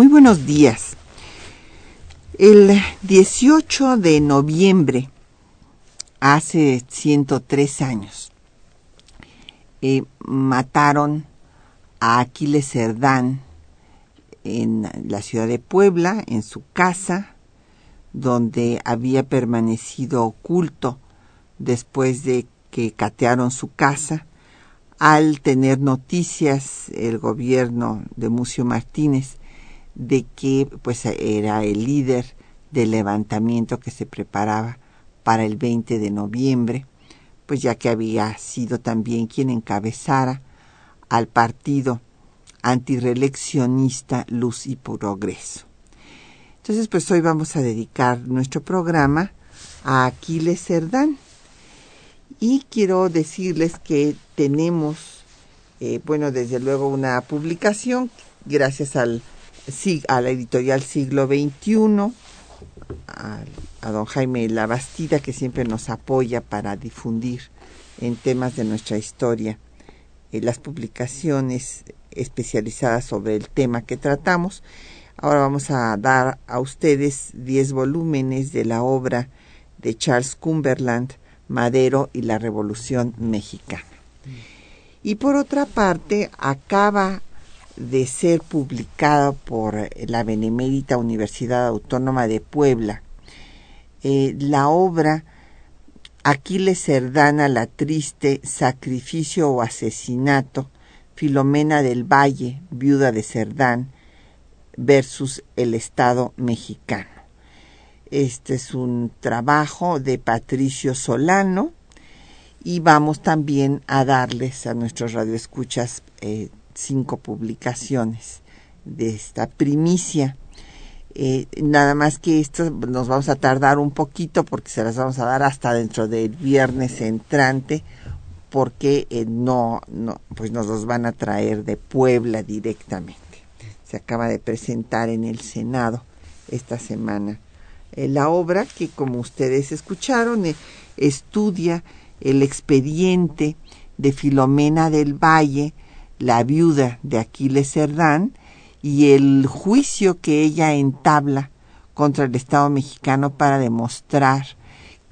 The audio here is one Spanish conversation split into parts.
Muy buenos días. El 18 de noviembre, hace 103 años, eh, mataron a Aquiles Cerdán en la ciudad de Puebla, en su casa, donde había permanecido oculto después de que catearon su casa. Al tener noticias el gobierno de Mucio Martínez de que pues era el líder del levantamiento que se preparaba para el 20 de noviembre, pues ya que había sido también quien encabezara al partido antireeleccionista Luz y Progreso. Entonces, pues hoy vamos a dedicar nuestro programa a Aquiles Cerdán. Y quiero decirles que tenemos, eh, bueno, desde luego una publicación, gracias al a la editorial Siglo XXI, a, don Jaime Labastida, que siempre nos apoya para difundir en temas de nuestra historia eh, las publicaciones especializadas sobre el tema que tratamos. Ahora vamos a dar a ustedes 10 volúmenes de la obra de Charles Cumberland, Madero y la Revolución Mexicana. Y por otra parte, acaba de ser publicada por la Benemérita Universidad Autónoma de Puebla. Eh, la obra Aquiles Cerdana la triste, sacrificio o asesinato, Filomena del Valle, viuda de Cerdán, versus el Estado mexicano. Este es un trabajo de Patricio Solano y vamos también a darles a nuestros radioescuchas eh, cinco publicaciones de esta primicia. Eh, nada más que esto nos vamos a tardar un poquito porque se las vamos a dar hasta dentro del viernes entrante porque eh, no, no, pues nos los van a traer de Puebla directamente. Se acaba de presentar en el Senado esta semana eh, la obra que como ustedes escucharon estudia el expediente de Filomena del Valle la viuda de Aquiles Cerdán y el juicio que ella entabla contra el Estado mexicano para demostrar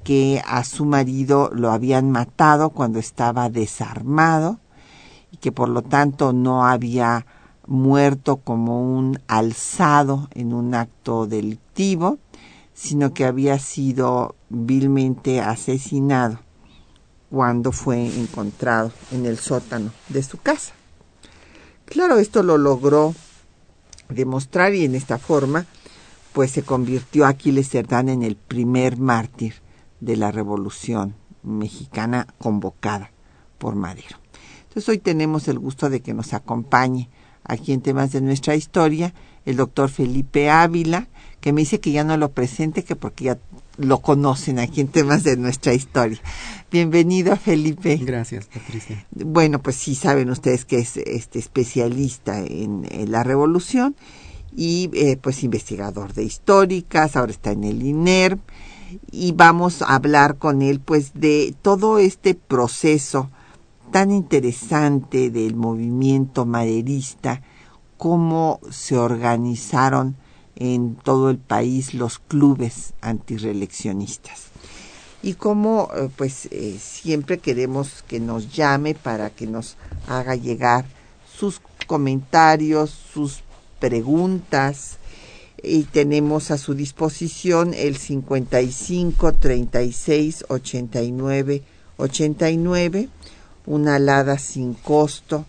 que a su marido lo habían matado cuando estaba desarmado y que por lo tanto no había muerto como un alzado en un acto delictivo, sino que había sido vilmente asesinado cuando fue encontrado en el sótano de su casa. Claro, esto lo logró demostrar y en esta forma pues se convirtió Aquiles Cerdán en el primer mártir de la Revolución Mexicana convocada por Madero. Entonces hoy tenemos el gusto de que nos acompañe aquí en temas de nuestra historia el doctor Felipe Ávila, que me dice que ya no lo presente, que porque ya lo conocen aquí en temas de nuestra historia. Bienvenido, Felipe. Gracias, Patricia. Bueno, pues sí saben ustedes que es este especialista en, la revolución y eh, pues investigador de históricas, ahora está en el INER y vamos a hablar con él pues de todo este proceso tan interesante del movimiento maderista, cómo se organizaron en todo el país los clubes antireeleccionistas y como eh, pues eh, siempre queremos que nos llame para que nos haga llegar sus comentarios, sus preguntas. Y tenemos a su disposición el 55 36 89 89 una alada sin costo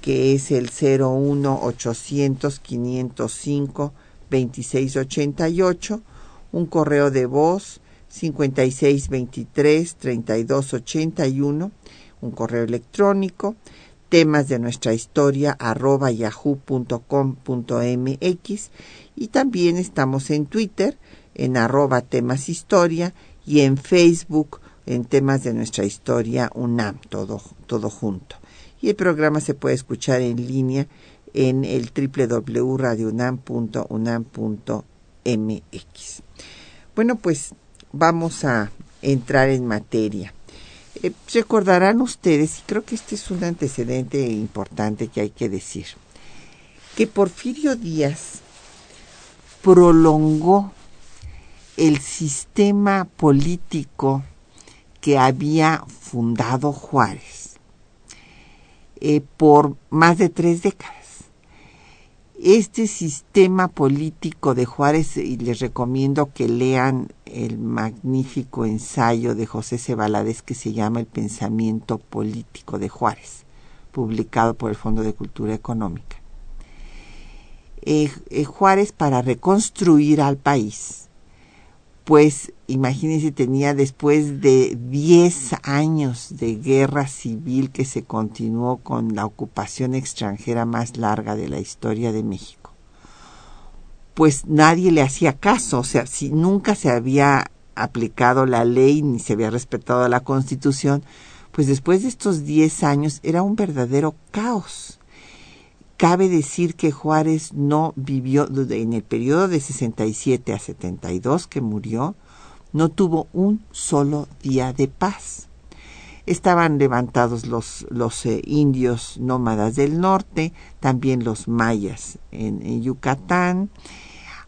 que es el 01 800 505 2688 un correo de voz 5623-3281, un correo electrónico, temas de nuestra historia arroba yahoo.com.mx y también estamos en Twitter en arroba temas historia y en Facebook en temas de nuestra historia UNAM, todo, todo junto. Y el programa se puede escuchar en línea en el www.radiounam.unam.mx. Bueno, pues vamos a entrar en materia. Eh, recordarán ustedes, y creo que este es un antecedente importante que hay que decir, que Porfirio Díaz prolongó el sistema político que había fundado Juárez eh, por más de tres décadas. Este sistema político de Juárez, y les recomiendo que lean el magnífico ensayo de José C. que se llama El pensamiento político de Juárez, publicado por el Fondo de Cultura Económica. Eh, eh, Juárez, para reconstruir al país, pues imagínense, tenía después de 10 años de guerra civil que se continuó con la ocupación extranjera más larga de la historia de México, pues nadie le hacía caso, o sea, si nunca se había aplicado la ley ni se había respetado la constitución, pues después de estos 10 años era un verdadero caos Cabe decir que Juárez no vivió en el periodo de 67 a 72 que murió, no tuvo un solo día de paz. Estaban levantados los, los eh, indios nómadas del norte, también los mayas en Yucatán.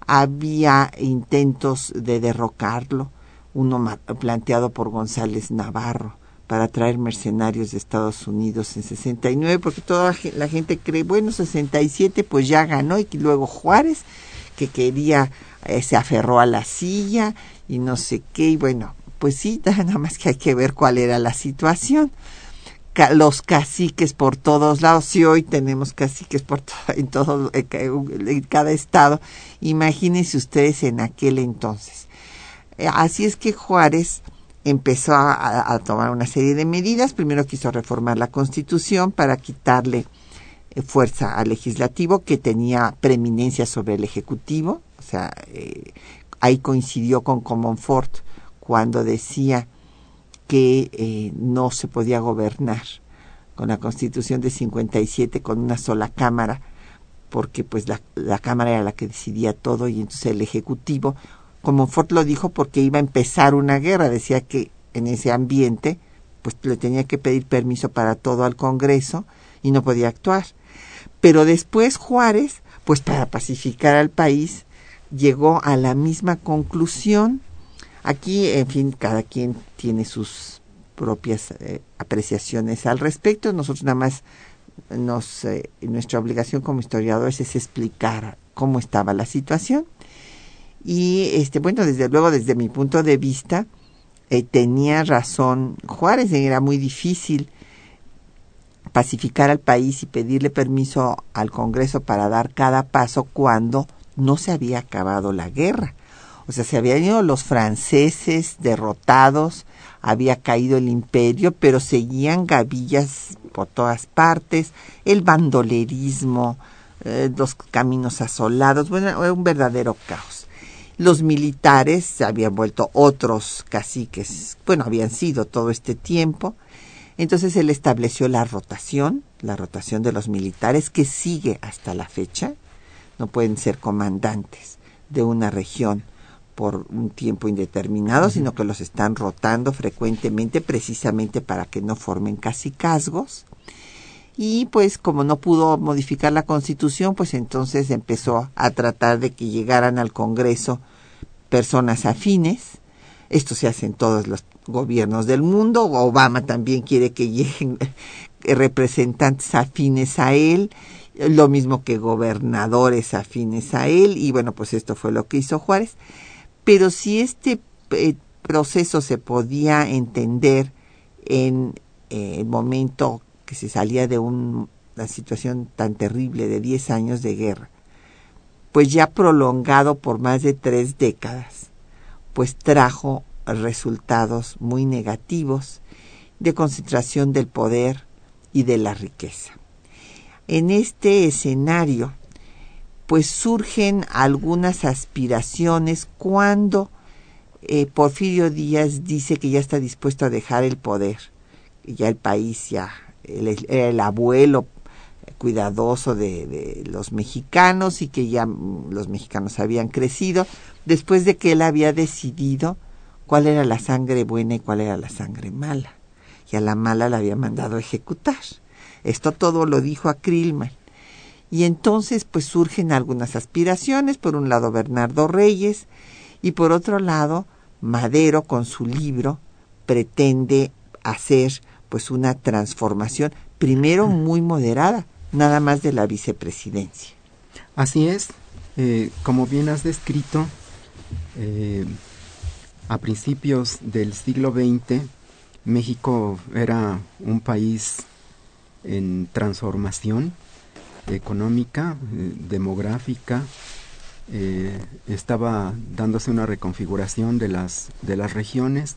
Había intentos de derrocarlo, uno planteado por González Navarro para traer mercenarios de Estados Unidos en 69, porque toda la gente cree, bueno, 67 pues ya ganó y luego Juárez, que quería, eh, se aferró a la silla y no sé qué, y bueno, pues sí, nada más que hay que ver cuál era la situación. los caciques por todos lados, si hoy tenemos caciques por en todo en cada estado, imagínense ustedes en aquel entonces. Eh, así es que Juárez empezó a, tomar una serie de medidas. Primero quiso reformar la Constitución para quitarle eh, fuerza al legislativo que tenía preeminencia sobre el ejecutivo. O sea, eh, ahí coincidió con Comonfort cuando decía que eh, no se podía gobernar con la Constitución de 57 con una sola cámara porque pues la, la cámara era la que decidía todo y entonces el ejecutivo como Ford lo dijo porque iba a empezar una guerra, decía que en ese ambiente pues le tenía que pedir permiso para todo al Congreso y no podía actuar. Pero después Juárez, pues para pacificar al país, llegó a la misma conclusión. Aquí, en fin, cada quien tiene sus propias eh, apreciaciones al respecto. Nosotros nada más nos, eh, nuestra obligación como historiadores es explicar cómo estaba la situación y este, bueno, desde luego, desde mi punto de vista, eh, tenía razón Juárez, era muy difícil pacificar al país y pedirle permiso al Congreso para dar cada paso cuando no se había acabado la guerra. O sea, se habían ido los franceses derrotados, había caído el imperio, pero seguían gavillas por todas partes, el bandolerismo, eh, los caminos asolados, bueno, era un verdadero caos. Los militares se habían vuelto otros caciques, bueno, habían sido todo este tiempo. Entonces él estableció la rotación, la rotación de los militares que sigue hasta la fecha. No pueden ser comandantes de una región por un tiempo indeterminado, sino que los están rotando frecuentemente precisamente para que no formen casicazgos. Y pues como no pudo modificar la constitución, pues entonces empezó a tratar de que llegaran al Congreso personas afines. Esto se hace en todos los gobiernos del mundo. Obama también quiere que lleguen representantes afines a él, lo mismo que gobernadores afines a él. Y bueno, pues esto fue lo que hizo Juárez. Pero si este eh, proceso se podía entender en eh, el momento que se salía de una situación tan terrible de 10 años de guerra, pues ya prolongado por más de tres décadas, pues trajo resultados muy negativos de concentración del poder y de la riqueza. En este escenario, pues surgen algunas aspiraciones cuando eh, Porfirio Díaz dice que ya está dispuesto a dejar el poder, ya el país ya, el, el abuelo cuidadoso de, de, los mexicanos y que ya los mexicanos habían crecido, después de que él había decidido cuál era la sangre buena y cuál era la sangre mala. Y a la mala la había mandado a ejecutar. Esto todo lo dijo a Krillman. Y entonces pues surgen algunas aspiraciones, por un lado Bernardo Reyes y por otro lado Madero con su libro pretende hacer pues una transformación primero muy moderada, nada más de la vicepresidencia. Así es, eh, como bien has descrito, eh, a principios del siglo XX México era un país en transformación, económica, eh, demográfica, eh, estaba dándose una reconfiguración de las, de las regiones,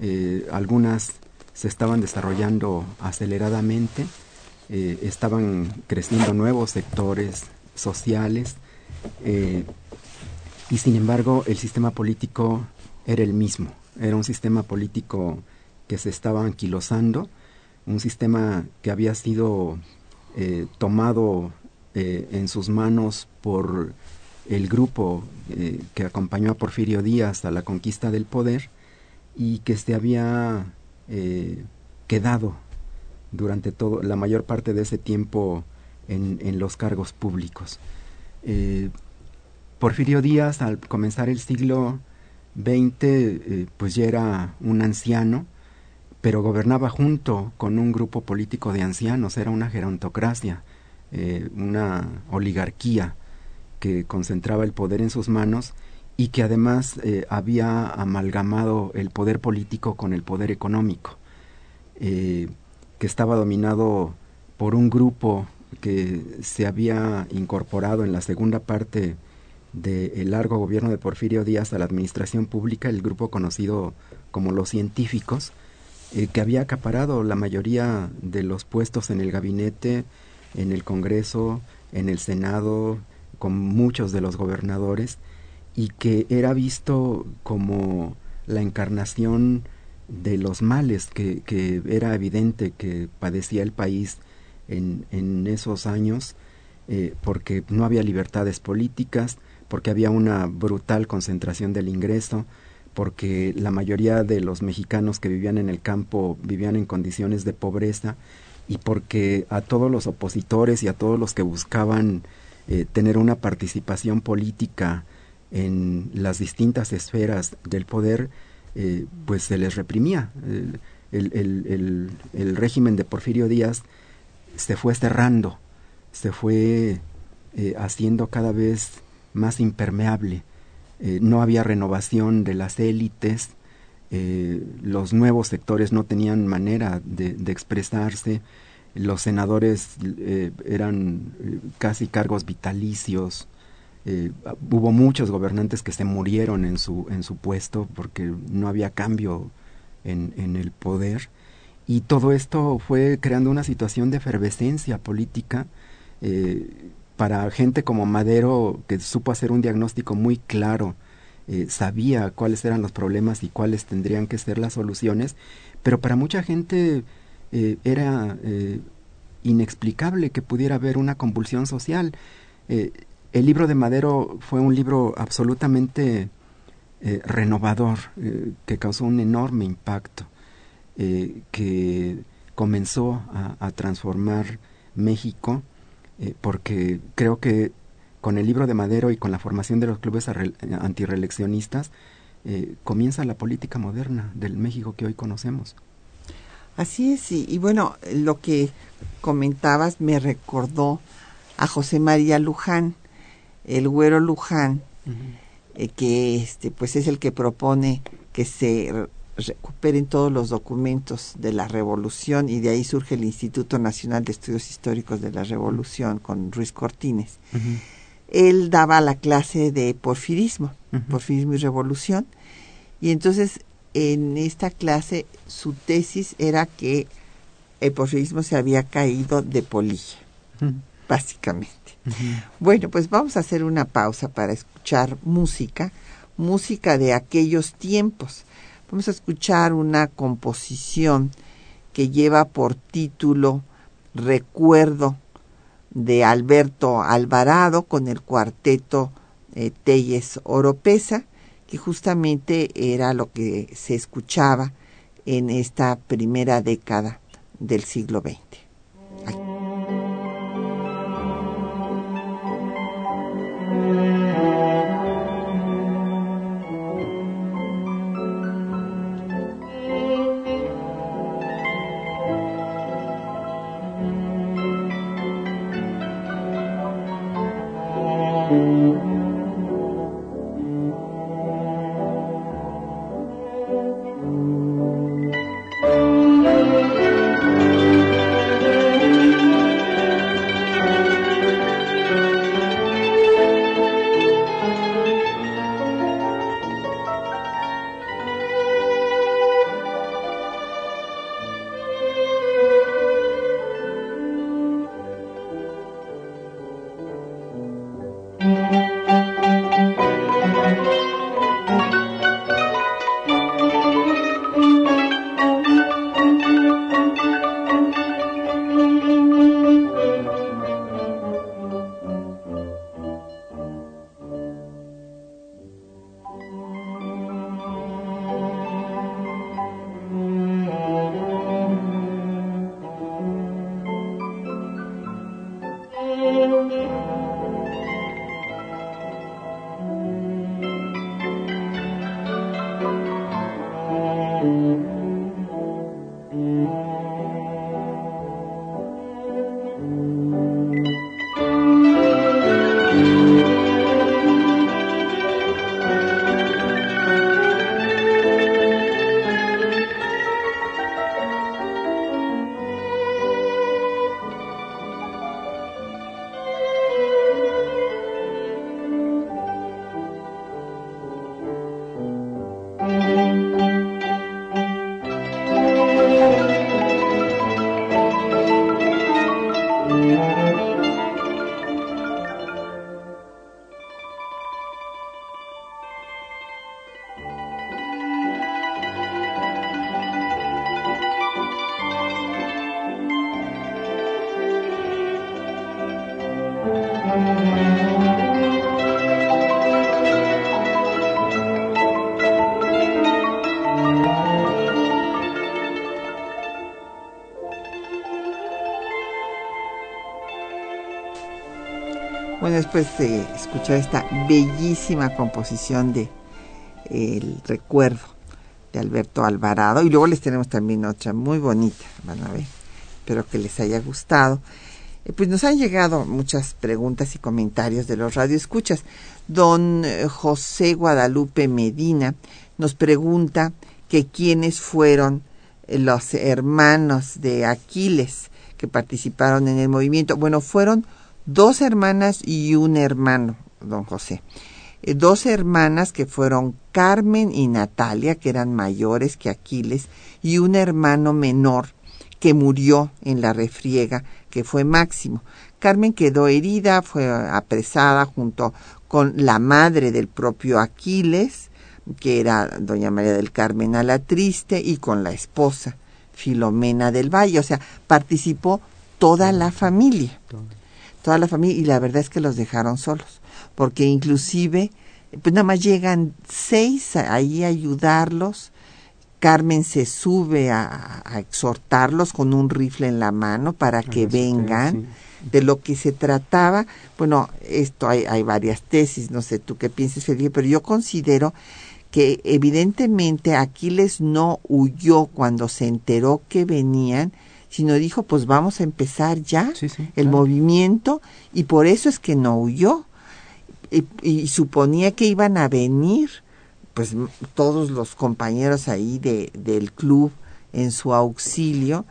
eh, algunas se estaban desarrollando aceleradamente, eh, estaban creciendo nuevos sectores sociales eh, y sin embargo el sistema político era el mismo, era un sistema político que se estaba anquilosando, un sistema que había sido eh, tomado en sus manos por el grupo que acompañó a Porfirio Díaz a la conquista del poder y que se había eh, quedado durante todo la mayor parte de ese tiempo en, en los cargos públicos. Eh, Porfirio Díaz, al comenzar el siglo XX, eh, pues ya era un anciano, pero gobernaba junto con un grupo político de ancianos, era una gerontocracia, una oligarquía que concentraba el poder en sus manos y que además eh, había amalgamado el poder político con el poder económico, eh, que estaba dominado por un grupo que se había incorporado en la segunda parte del largo gobierno de Porfirio Díaz a la administración pública, el grupo conocido como los científicos, eh, que había acaparado la mayoría de los puestos en el gabinete, en el Congreso, en el Senado, con muchos de los gobernadores, y que era visto como la encarnación de los males que, que era evidente que padecía el país en, en esos años, eh, porque no había libertades políticas, porque había una brutal concentración del ingreso, porque la mayoría de los mexicanos que vivían en el campo vivían en condiciones de pobreza y porque a todos los opositores y a todos los que buscaban eh, tener una participación política en las distintas esferas del poder, eh, pues se les reprimía. El, el, el, régimen de Porfirio Díaz se fue cerrando, se fue eh, haciendo cada vez más impermeable. Eh, no había renovación de las élites, los nuevos sectores no tenían manera de, expresarse, los senadores eran casi cargos vitalicios, eh, hubo muchos gobernantes que se murieron en su, en su puesto porque no había cambio en, en el poder. Y todo esto fue creando una situación de efervescencia política eh, para gente como Madero, que supo hacer un diagnóstico muy claro, eh, sabía cuáles eran los problemas y cuáles tendrían que ser las soluciones, pero para mucha gente era inexplicable que pudiera haber una convulsión social. El libro de Madero fue un libro absolutamente eh, renovador, eh, que causó un enorme impacto, eh, que comenzó a, transformar México, porque creo que con el libro de Madero y con la formación de los clubes antireeleccionistas, comienza la política moderna del México que hoy conocemos. Así es, y, bueno, lo que comentabas me recordó a José María Luján, el güero Luján, uh -huh. eh, que este, pues es el que propone que se recuperen todos los documentos de la revolución y de ahí surge el Instituto Nacional de Estudios Históricos de la Revolución con Ruiz Cortines. Uh -huh. él daba la clase de porfirismo, porfirismo y revolución, y entonces en esta clase su tesis era que el porfirismo se había caído de polilla, básicamente. Bueno, pues vamos a hacer una pausa para escuchar música, música de aquellos tiempos. Vamos a escuchar una composición que lleva por título Recuerdo de Alberto Alvarado con el cuarteto eh, Telles Oropesa, que justamente era lo que se escuchaba en esta primera década del siglo XX. Escuchar esta bellísima composición de El recuerdo de Alberto Alvarado y luego les tenemos también otra muy bonita, van a ver, espero que les haya gustado. Eh, pues nos han llegado muchas preguntas y comentarios de los radioescuchas. Don eh, José Guadalupe Medina nos pregunta que quiénes fueron eh, los hermanos de Aquiles que participaron en el movimiento. Bueno, fueron dos hermanas y un hermano, don José. Eh, dos hermanas que fueron Carmen y Natalia, que eran mayores que Aquiles, y un hermano menor que murió en la refriega, que fue Máximo. Carmen quedó herida, fue apresada junto con la madre del propio Aquiles, que era doña María del Carmen a la Triste, y con la esposa, Filomena del Valle. O sea, participó toda la familia toda la familia y la verdad es que los dejaron solos, porque inclusive pues nada más llegan seis ahí a ayudarlos. Carmen se sube a, exhortarlos con un rifle en la mano para que vengan. De lo que se trataba, bueno, esto hay, hay varias tesis, no sé tú qué piensas, Felipe, pero yo considero que evidentemente Aquiles no huyó cuando se enteró que venían, sino dijo, pues vamos a empezar ya el movimiento y por eso es que no huyó. Y, suponía que iban a venir, pues todos los compañeros ahí de, del club en su auxilio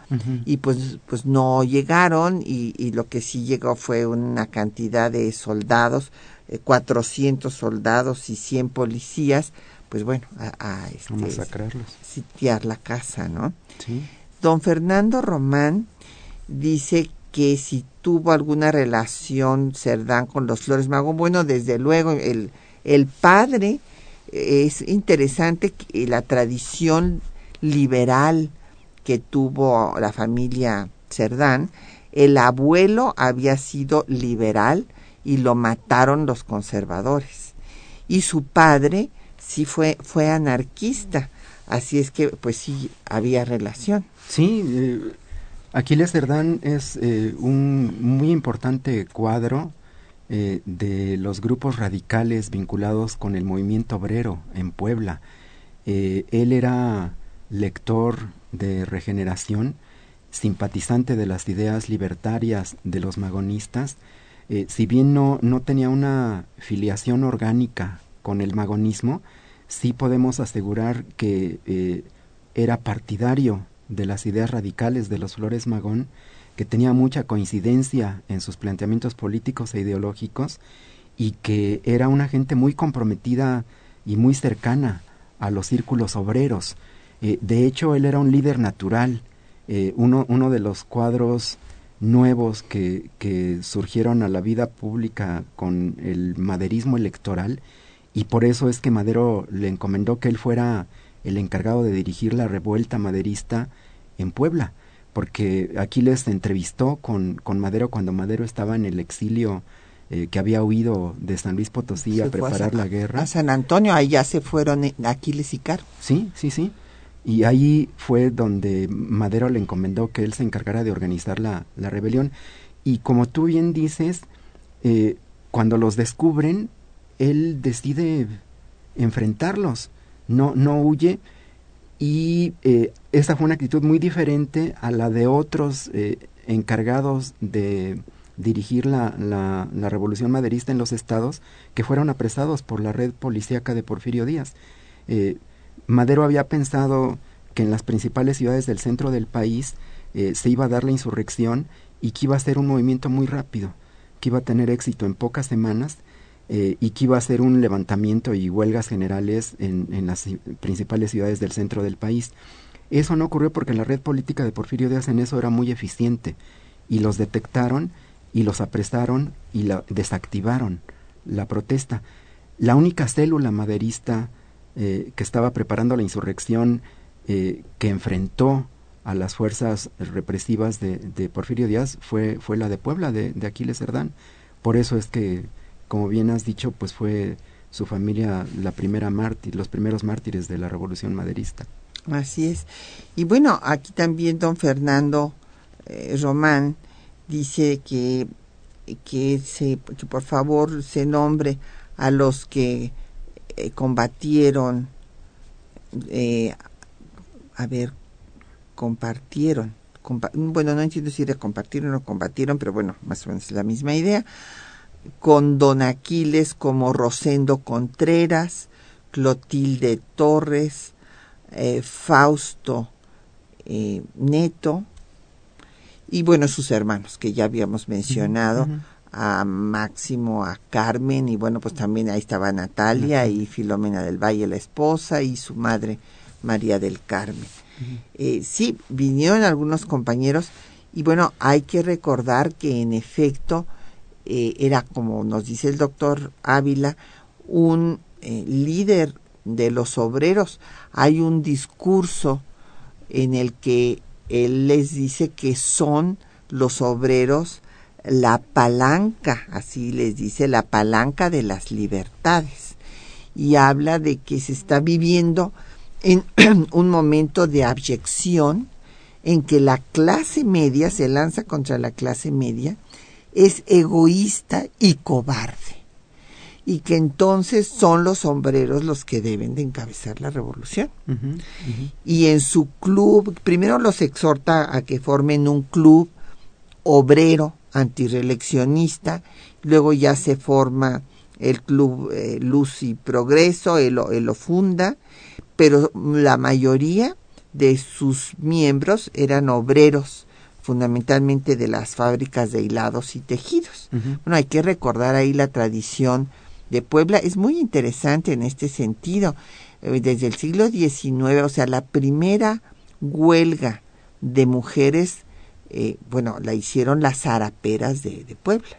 y pues, pues no llegaron y, y, lo que sí llegó fue una cantidad de soldados, 400 eh, soldados y 100 policías, pues bueno, a, a, este, sitiar la casa, ¿no? Sí. Don Fernando Román dice que si tuvo alguna relación Cerdán con los Flores Magón, bueno, desde luego el, el padre es interesante que la tradición liberal que tuvo la familia Cerdán, el abuelo había sido liberal y lo mataron los conservadores. Y su padre sí fue, fue anarquista, así es que pues sí había relación. Sí, eh, Aquiles Cerdán es eh, un muy importante cuadro eh, de los grupos radicales vinculados con el movimiento obrero en Puebla. él era lector de regeneración, simpatizante de las ideas libertarias de los magonistas, eh, si bien no, no tenía una filiación orgánica con el magonismo, sí podemos asegurar que eh, era partidario de las ideas radicales de los Flores Magón, que tenía mucha coincidencia en sus planteamientos políticos e ideológicos y que era una gente muy comprometida y muy cercana a los círculos obreros. Eh, de hecho, él era un líder natural. Eh, uno, uno de los cuadros nuevos que, que surgieron a la vida pública con el maderismo electoral y por eso es que Madero le encomendó que él fuera el encargado de dirigir la revuelta maderista en Puebla, porque aquí les entrevistó con, con Madero cuando Madero estaba en el exilio eh, que había huido de San Luis Potosí a preparar la guerra. A San Antonio, ahí ya se fueron Aquiles y Caro. Sí, sí, sí. Y ahí fue donde Madero le encomendó que él se encargara de organizar la, la rebelión. Y como tú bien dices, eh, cuando los descubren, él decide enfrentarlos, no, no huye. Y eh, esa fue una actitud muy diferente a la de otros eh, encargados de dirigir la, la, la, revolución maderista en los estados que fueron apresados por la red policíaca de Porfirio Díaz. Eh, Madero había pensado que en las principales ciudades del centro del país eh, se iba a dar la insurrección y que iba a ser un movimiento muy rápido, que iba a tener éxito en pocas semanas eh, y que iba a ser un levantamiento y huelgas generales en, en, las principales ciudades del centro del país. Eso no ocurrió porque la red política de Porfirio Díaz en eso era muy eficiente y los detectaron y los apresaron y la, desactivaron la protesta. La única célula maderista eh, que estaba preparando la insurrección eh, que enfrentó a las fuerzas represivas de, de, Porfirio Díaz fue, fue la de Puebla, de, de Aquiles Cerdán. Por eso es que, como bien has dicho, pues fue su familia la primera mártir, los primeros mártires de la revolución maderista. Así es. Y bueno, aquí también don Fernando eh, Román dice que, que, se, que por favor se nombre a los que eh, combatieron, eh, a ver, compartieron, bueno, no entiendo si compartieron o combatieron, pero bueno, más o menos es la misma idea, con Don Aquiles como Rosendo Contreras, Clotilde Torres, eh, Fausto Neto, y bueno, sus hermanos, que ya habíamos mencionado, a Máximo, a Carmen, y bueno, pues también ahí estaba Natalia y Filomena del Valle, la esposa, y su madre María del Carmen. eh, sí, vinieron algunos compañeros, y bueno, hay que recordar que en efecto eh, era, como nos dice el doctor Ávila, un eh, líder de los obreros. Hay un discurso en el que él les dice que son los obreros la palanca, así les dice, la palanca de las libertades. Y habla de que se está viviendo en un momento de abyección en que la clase media se lanza contra la clase media, es egoísta y cobarde. Y que entonces son los sombreros los que deben de encabezar la revolución. Uh -huh, uh -huh. Y en su club, primero los exhorta a que formen un club obrero antireeleccionista, luego ya se forma el club eh, Luz y Progreso, él, él, lo funda, pero la mayoría de sus miembros eran obreros fundamentalmente de las fábricas de hilados y tejidos. Bueno, hay que recordar ahí la tradición de Puebla. Es muy interesante en este sentido. Eh, desde el siglo XIX, o sea, la primera huelga de mujeres, eh, bueno, la hicieron las zaraperas de, Puebla.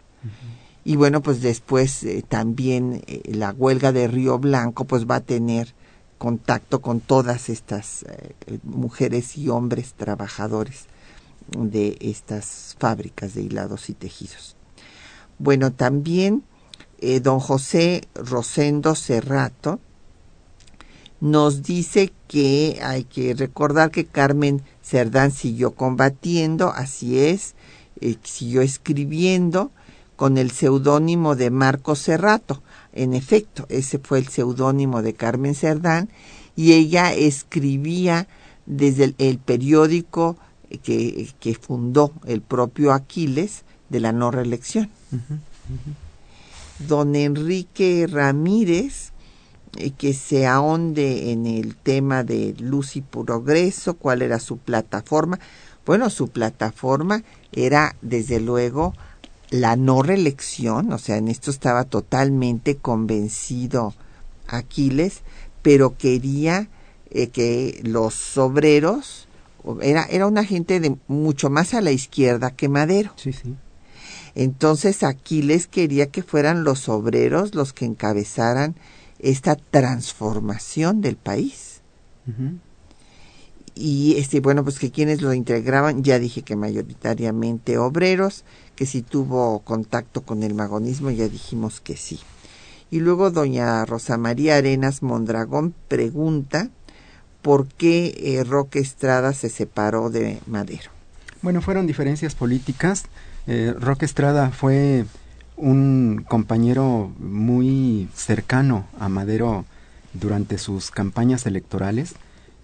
Y bueno, pues después eh, también la huelga de Río Blanco, pues va a tener contacto con todas estas mujeres y hombres trabajadores de estas fábricas de hilados y tejidos. Bueno, también eh, don José Rosendo Cerrato nos dice que hay que recordar que Carmen Cerdán siguió combatiendo, así es, eh, siguió escribiendo con el seudónimo de Marco Cerrato. En efecto, ese fue el seudónimo de Carmen Cerdán y ella escribía desde el periódico que, fundó el propio Aquiles de la no reelección. Don Enrique Ramírez, eh, que se ahonde en el tema de luz y progreso, cuál era su plataforma. Bueno, su plataforma era desde luego la no reelección, o sea, en esto estaba totalmente convencido Aquiles, pero quería eh, que los obreros era, era una gente de mucho más a la izquierda que Madero. Sí, sí. Entonces Aquiles quería que fueran los obreros los que encabezaran esta transformación del país. Y este, bueno, pues que quienes lo integraban, ya dije que mayoritariamente obreros, que si tuvo contacto con el magonismo, ya dijimos que sí. Y luego doña Rosa María Arenas Mondragón pregunta por qué eh, Roque Estrada se separó de Madero. Bueno, fueron diferencias políticas. Eh, Roque Estrada fue un compañero muy cercano a Madero durante sus campañas electorales.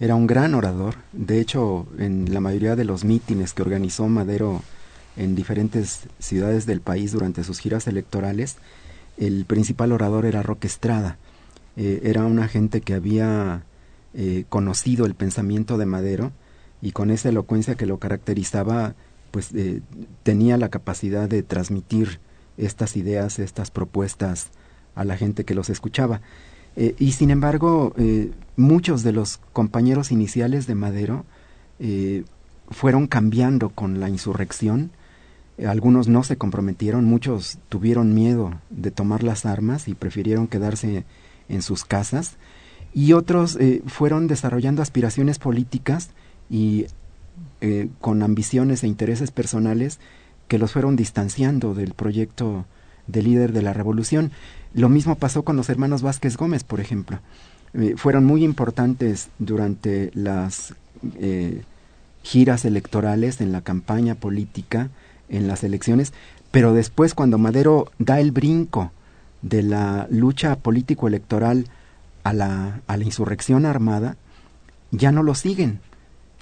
Era un gran orador. De hecho, en la mayoría de los mítines que organizó Madero en diferentes ciudades del país durante sus giras electorales, el principal orador era Roque Estrada. Eh, era una gente que había eh, conocido el pensamiento de Madero y con esa elocuencia que lo caracterizaba, pues eh, tenía la capacidad de transmitir estas ideas, estas propuestas a la gente que los escuchaba. Eh, y sin embargo, muchos de los compañeros iniciales de Madero fueron cambiando con la insurrección. algunos no se comprometieron, muchos tuvieron miedo de tomar las armas y prefirieron quedarse en sus casas y otros eh, fueron desarrollando aspiraciones políticas y eh, con ambiciones e intereses personales que los fueron distanciando del proyecto de líder de la revolución. Lo mismo pasó con los hermanos Vázquez Gómez, por ejemplo. Eh, fueron muy importantes durante las giras electorales, en la campaña política, en las elecciones, pero después cuando Madero da el brinco de la lucha político-electoral a la, a la insurrección armada, ya no lo siguen,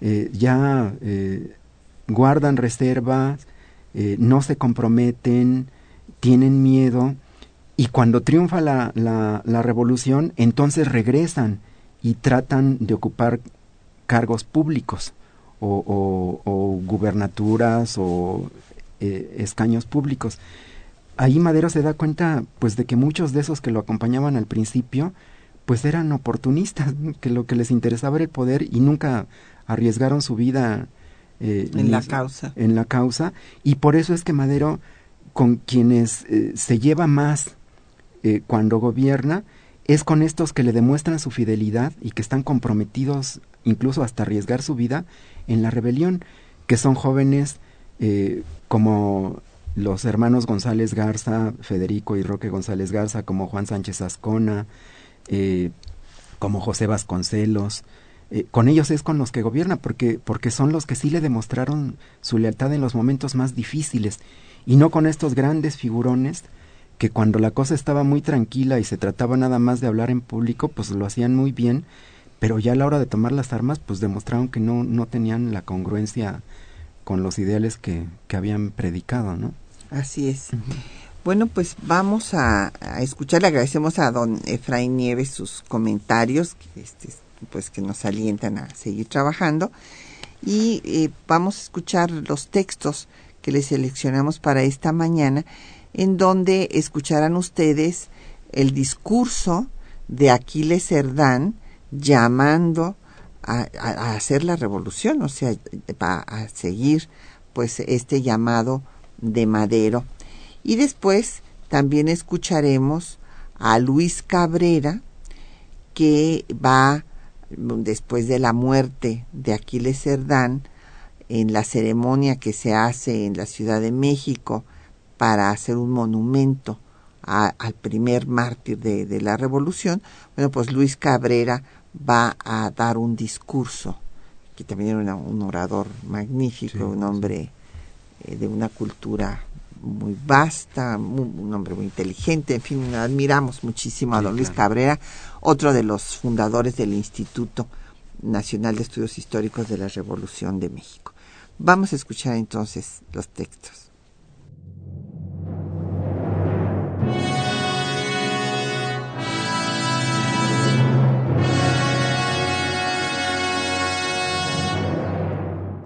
eh, ya eh, guardan reservas, eh, no se comprometen, tienen miedo, y cuando triunfa la, la, la, revolución, entonces regresan y tratan de ocupar cargos públicos o, o, o gubernaturas o escaños públicos. Ahí Madero se da cuenta pues de que muchos de esos que lo acompañaban al principio pues eran oportunistas, que lo que les interesaba era el poder y nunca arriesgaron su vida eh, en la causa. En la causa y por eso es que Madero con quienes eh, se lleva más eh, cuando gobierna es con estos que le demuestran su fidelidad y que están comprometidos incluso hasta arriesgar su vida en la rebelión, que son jóvenes como los hermanos González Garza, Federico y Roque González Garza, como Juan Sánchez Ascona, eh, como José Vasconcelos. Eh, con ellos es con los que gobierna, porque, porque son los que sí le demostraron su lealtad en los momentos más difíciles, y no con estos grandes figurones que cuando la cosa estaba muy tranquila y se trataba nada más de hablar en público, pues lo hacían muy bien, pero ya a la hora de tomar las armas, pues demostraron que no, no tenían la congruencia con los ideales que, que habían predicado, ¿no? Así es. Bueno, pues vamos a, escuchar. Le agradecemos a don Efraín Nieves sus comentarios, este, pues que nos alientan a seguir trabajando. Y eh, vamos a escuchar los textos que les seleccionamos para esta mañana, en donde escucharán ustedes el discurso de Aquiles Cerdán llamando a, hacer la revolución, o sea, a seguir pues este llamado de Madero. Y después también escucharemos a Luis Cabrera, que va después de la muerte de Aquiles Cerdán, en la ceremonia que se hace en la Ciudad de México para hacer un monumento al primer mártir de, la revolución, bueno, pues Luis Cabrera va a dar un discurso, que también era un orador magnífico, un hombre eh, de una cultura muy vasta, un hombre muy inteligente, en fin, admiramos muchísimo a don Luis Cabrera, otro de los fundadores del Instituto Nacional de Estudios Históricos de la Revolución de México. Vamos a escuchar entonces los textos.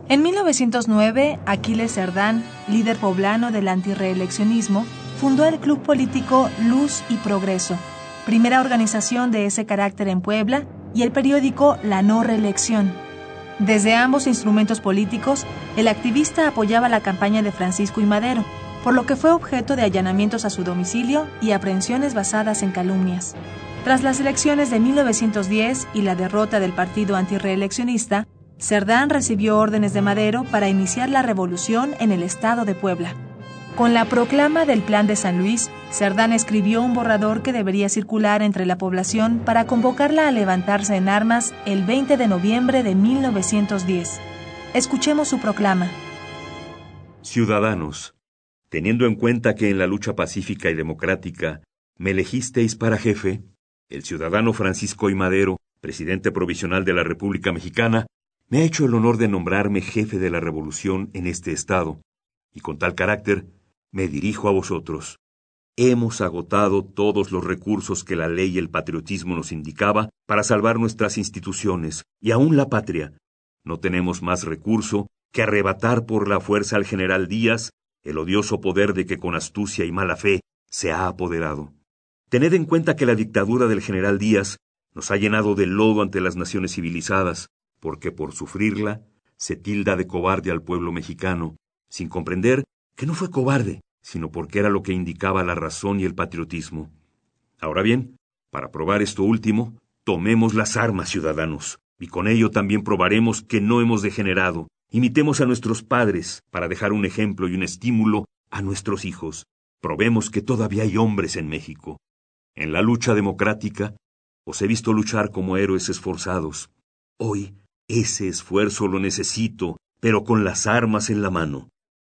En 1909, Aquiles Cerdán, líder poblano del antireeleccionismo, fundó el club político Luz y Progreso, primera organización de ese carácter en Puebla, y el periódico La No Reelección. Desde ambos instrumentos políticos, el activista apoyaba la campaña de Francisco y Madero, por lo que fue objeto de allanamientos a su domicilio y aprehensiones basadas en calumnias. Tras las elecciones de 1910 y la derrota del partido antireeleccionista, Cerdán recibió órdenes de Madero para iniciar la revolución en el estado de Puebla. Con la proclama del Plan de San Luis, Cerdán escribió un borrador que debería circular entre la población para convocarla a levantarse en armas el 20 de noviembre de 1910. Escuchemos su proclama. Ciudadanos, teniendo en cuenta que en la lucha pacífica y democrática me elegisteis para jefe, el ciudadano Francisco I. Madero, presidente provisional de la República Mexicana, me ha hecho el honor de nombrarme jefe de la revolución en este estado, y con tal carácter me dirijo a vosotros. Hemos agotado todos los recursos que la ley y el patriotismo nos indicaba para salvar nuestras instituciones y aún la patria. No tenemos más recurso que arrebatar por la fuerza al general Díaz el odioso poder de que con astucia y mala fe se ha apoderado. Tened en cuenta que la dictadura del general Díaz nos ha llenado de lodo ante las naciones civilizadas, porque por sufrirla se tilda de cobarde al pueblo mexicano, sin comprender que no fue cobarde, sino porque era lo que indicaba la razón y el patriotismo. Ahora bien, para probar esto último, tomemos las armas, ciudadanos, y con ello también probaremos que no hemos degenerado. Imitemos a nuestros padres para dejar un ejemplo y un estímulo a nuestros hijos. Probemos que todavía hay hombres en México. En la lucha democrática, os he visto luchar como héroes esforzados. Hoy ese esfuerzo lo necesito, pero con las armas en la mano.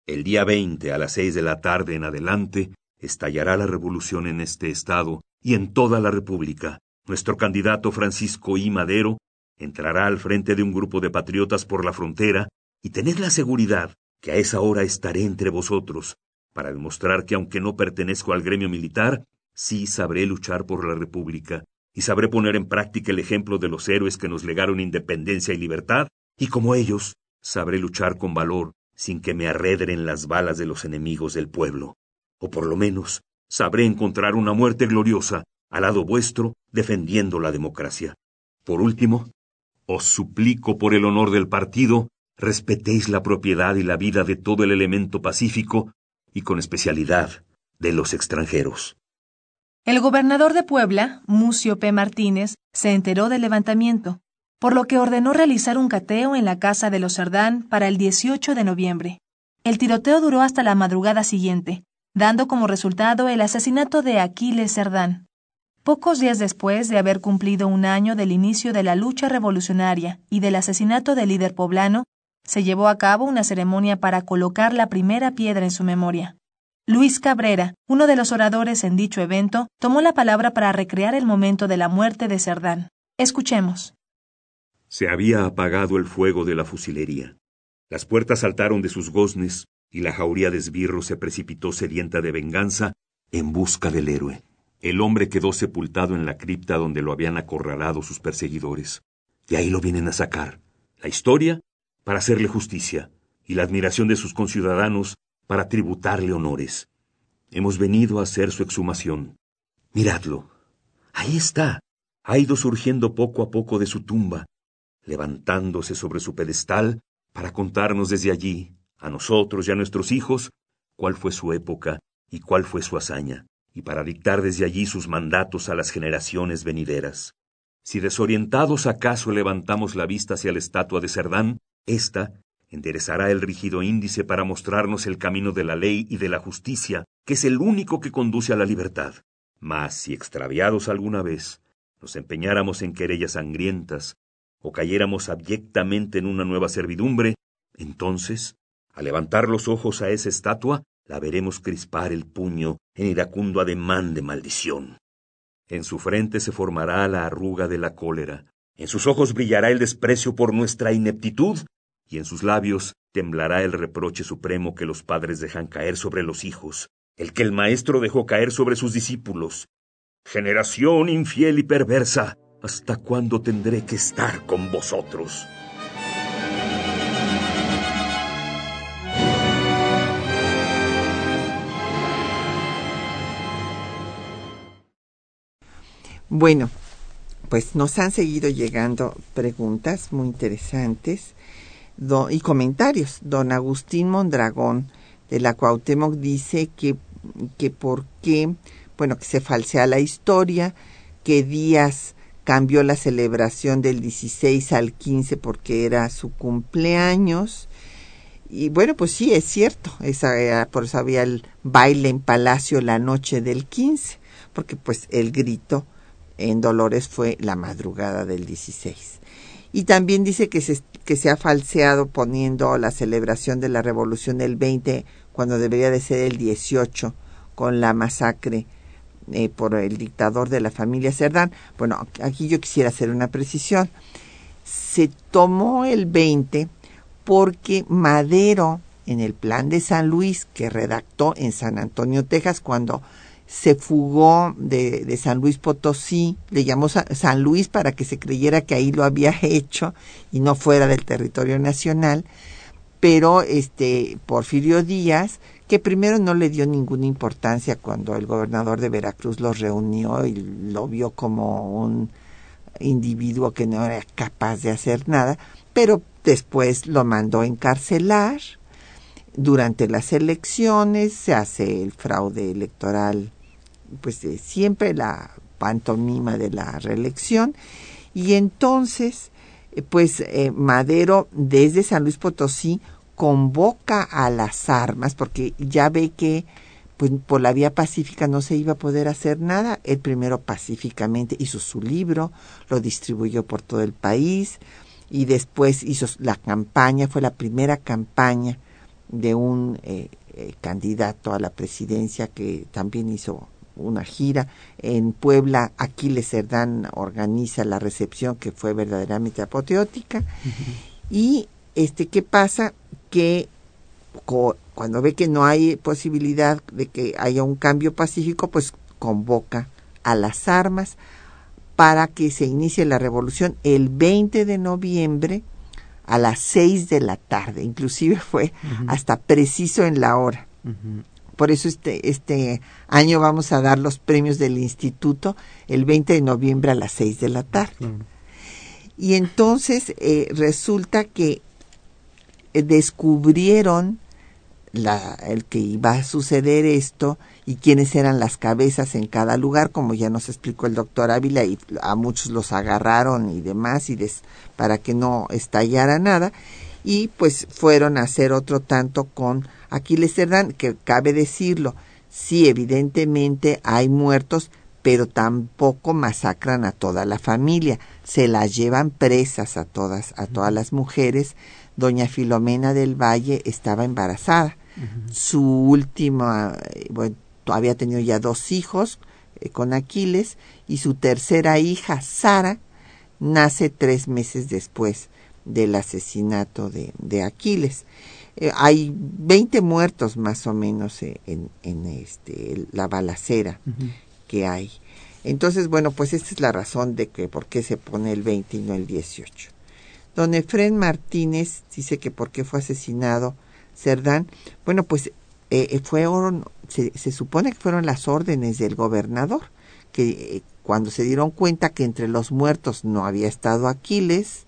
El día 20 a las seis de la tarde en adelante estallará la revolución en este estado y en toda la República. Nuestro candidato Francisco I. Madero entrará al frente de un grupo de patriotas por la frontera y tened la seguridad que a esa hora estaré entre vosotros, para demostrar que aunque no pertenezco al gremio militar, sí sabré luchar por la República y sabré poner en práctica el ejemplo de los héroes que nos legaron independencia y libertad, y como ellos, sabré luchar con valor sin que me arredren las balas de los enemigos del pueblo. O por lo menos, sabré encontrar una muerte gloriosa al lado vuestro defendiendo la democracia. Por último, os suplico por el honor del partido, respetéis la propiedad y la vida de todo el elemento pacífico y con especialidad de los extranjeros. El gobernador de Puebla, Mucio P. Martínez, se enteró del levantamiento, por lo que ordenó realizar un cateo en la casa de los Cerdán para el 18 de noviembre. El tiroteo duró hasta la madrugada siguiente, dando como resultado el asesinato de Aquiles Cerdán. Pocos días después de haber cumplido un año del inicio de la lucha revolucionaria y del asesinato del líder poblano, se llevó a cabo una ceremonia para colocar la primera piedra en su memoria. Luis Cabrera, uno de los oradores en dicho evento, tomó la palabra para recrear el momento de la muerte de Cerdán. Escuchemos. Se había apagado el fuego de la fusilería. Las puertas saltaron de sus goznes y la jauría de esbirros se precipitó sedienta de venganza en busca del héroe. El hombre quedó sepultado en la cripta donde lo habían acorralado sus perseguidores. De ahí lo vienen a sacar. La historia para hacerle justicia y la admiración de sus conciudadanos para tributarle honores. Hemos venido a hacer su exhumación. Miradlo. Ahí está. Ha ido surgiendo poco a poco de su tumba, levantándose sobre su pedestal para contarnos desde allí, a nosotros y a nuestros hijos, cuál fue su época y cuál fue su hazaña, y para dictar desde allí sus mandatos a las generaciones venideras. Si desorientados acaso levantamos la vista hacia la estatua de Cerdán, ésta enderezará el rígido índice para mostrarnos el camino de la ley y de la justicia, que es el único que conduce a la libertad. Mas si extraviados alguna vez nos empeñáramos en querellas sangrientas, o cayéramos abyectamente en una nueva servidumbre, entonces, al levantar los ojos a esa estatua, la veremos crispar el puño en iracundo ademán de maldición. En su frente se formará la arruga de la cólera, en sus ojos brillará el desprecio por nuestra ineptitud, y en sus labios temblará el reproche supremo que los padres dejan caer sobre los hijos, el que el maestro dejó caer sobre sus discípulos. Generación infiel y perversa, ¿hasta cuándo tendré que estar con vosotros? Bueno, pues nos han seguido llegando preguntas muy interesantes y comentarios. Don Agustín Mondragón de la Cuauhtémoc dice que, que por qué, bueno, que se falsea la historia, que Díaz cambió la celebración del 16 al 15 porque era su cumpleaños. Y bueno, pues sí, es cierto, esa, por eso había el baile en Palacio la noche del 15, porque pues el grito en Dolores fue la madrugada del 16. Y también dice que se, que se ha falseado poniendo la celebración de la revolución del 20 cuando debería de ser el 18 con la masacre eh, por el dictador de la familia Cerdán. Bueno, aquí yo quisiera hacer una precisión. Se tomó el 20 porque Madero, en el plan de San Luis que redactó en San Antonio, Texas, cuando se fugó de, San Luis Potosí, le llamó San Luis para que se creyera que ahí lo había hecho y no fuera del territorio nacional, pero este Porfirio Díaz, que primero no le dio ninguna importancia cuando el gobernador de Veracruz lo reunió y lo vio como un individuo que no era capaz de hacer nada, pero después lo mandó encarcelar. Durante las elecciones se hace el fraude electoral pues siempre la pantomima de la reelección y entonces eh, pues eh, Madero desde San Luis Potosí convoca a las armas porque ya ve que pues por la vía pacífica no se iba a poder hacer nada. Él primero pacíficamente hizo su libro, lo distribuyó por todo el país y después hizo la campaña, fue la primera campaña de un eh, candidato a la presidencia que también hizo una gira. En Puebla, Aquiles Cerdán organiza la recepción que fue verdaderamente apoteótica. Y este, ¿qué pasa? Que cuando ve que no hay posibilidad de que haya un cambio pacífico, pues convoca a las armas para que se inicie la revolución el 20 de noviembre a las 6 de la tarde. Inclusive fue hasta preciso en la hora. Por eso este, este año vamos a dar los premios del instituto el 20 de noviembre a las 6 de la tarde. Y entonces eh, resulta que eh, descubrieron la, el que iba a suceder esto y quiénes eran las cabezas en cada lugar, como ya nos explicó el doctor Ávila, y a muchos los agarraron y demás, y para que no estallara nada, y pues fueron a hacer otro tanto con Aquiles Cerdán, que cabe decirlo, sí, evidentemente hay muertos, pero tampoco masacran a toda la familia, se las llevan presas a todas, a todas las mujeres. Doña Filomena del Valle estaba embarazada. Su última, eh, bueno, había tenido ya dos hijos eh, con Aquiles y su tercera hija, Sara, nace tres meses después del asesinato de, de Aquiles. Eh, hay 20 muertos más o menos eh, en, en este, la balacera que hay. Entonces, bueno, pues esta es la razón de que por qué se pone el 20 y no el 18. Don Efren Martínez dice que por qué fue asesinado Cerdán. Bueno, pues eh, eh, fueron, se, supone que fueron las órdenes del gobernador, que cuando se dieron cuenta que entre los muertos no había estado Aquiles,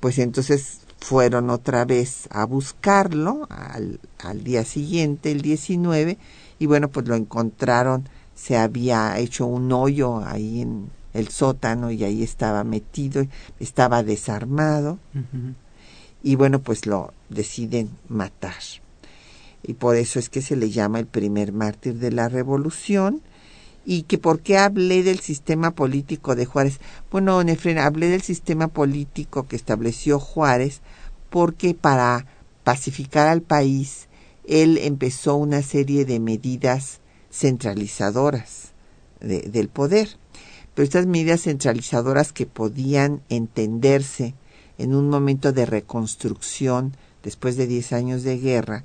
pues entonces fueron otra vez a buscarlo al, al día siguiente, el 19, y bueno, pues lo encontraron, se había hecho un hoyo ahí en el sótano y ahí estaba metido, estaba desarmado, y bueno, pues lo deciden matar. Y por eso es que se le llama el primer mártir de la revolución, y que por qué hablé del sistema político de Juárez. Bueno, Nefren, hablé del sistema político que estableció Juárez porque para pacificar al país él empezó una serie de medidas centralizadoras del poder. Pero estas medidas centralizadoras que podían entenderse en un momento de reconstrucción después de diez años de guerra,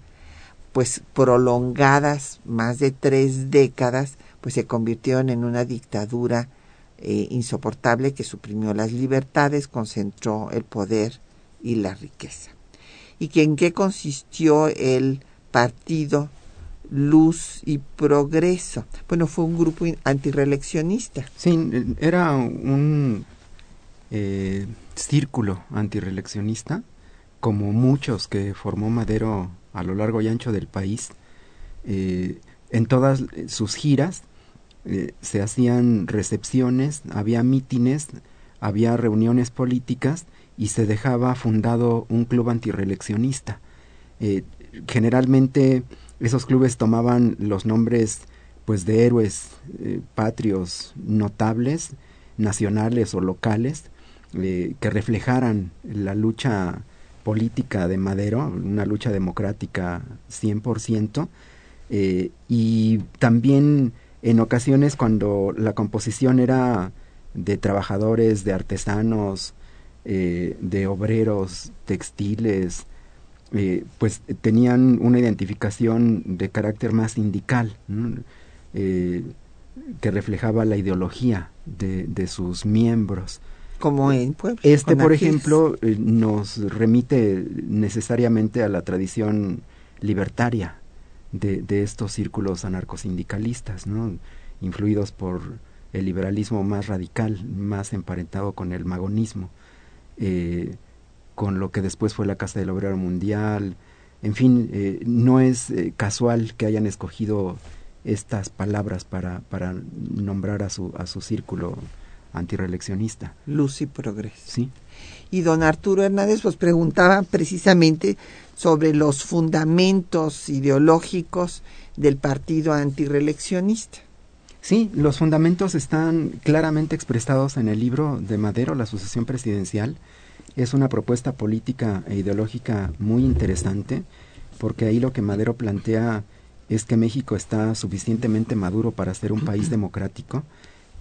pues prolongadas más de tres décadas, pues se convirtieron en una dictadura eh, insoportable que suprimió las libertades, concentró el poder y la riqueza. ¿Y que en qué consistió el partido Luz y Progreso? Bueno, fue un grupo antireeleccionista. Sí, era un eh, círculo antireeleccionista, como muchos que formó Madero a lo largo y ancho del país. Eh, en todas sus giras eh, se hacían recepciones, había mítines, había reuniones políticas y se dejaba fundado un club antireeleccionista. Eh, generalmente esos clubes tomaban los nombres pues de héroes eh, patrios notables, nacionales o locales, que reflejaran la lucha política de Madero, una lucha democrática 100%, eh, y también en ocasiones cuando la composición era de trabajadores, de artesanos, eh, de obreros textiles, eh, pues tenían una identificación de carácter más sindical, eh, que reflejaba la ideología de, de sus miembros. Como en Este, por ejemplo, nos remite necesariamente a la tradición libertaria de, estos círculos anarcosindicalistas, ¿no? influidos por el liberalismo más radical, más emparentado con el magonismo, eh, con lo que después fue la Casa del Obrero Mundial. En fin, eh, no es eh, casual que hayan escogido estas palabras para, para nombrar a su, a su círculo antireeleccionista. Luz y progreso. Sí. Y don Arturo Hernández pues preguntaba precisamente sobre los fundamentos ideológicos del partido antireeleccionista. Sí, los fundamentos están claramente expresados en el libro de Madero, La sucesión presidencial. Es una propuesta política e ideológica muy interesante, porque ahí lo que Madero plantea es que México está suficientemente maduro para ser un país democrático,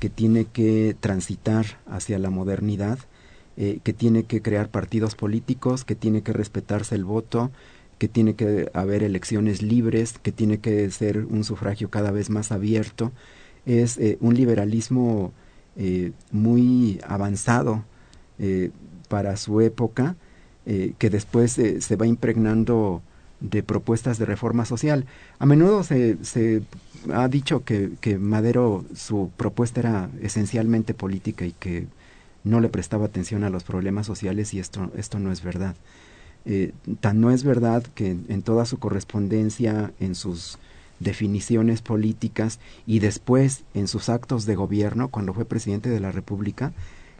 que tiene que transitar hacia la modernidad eh, que tiene que crear partidos políticos, que tiene que respetarse el voto, que tiene que haber elecciones libres, que tiene que ser un sufragio cada vez más abierto. Es eh, un liberalismo eh, muy avanzado para su época, que después se va impregnando de propuestas de reforma social. A menudo se, se ha dicho que, que Madero, su propuesta era esencialmente política y que no le prestaba atención a los problemas sociales y esto, esto no es verdad. Eh, tan no es verdad que en toda su correspondencia, en sus definiciones políticas y después en sus actos de gobierno, cuando fue presidente de la República,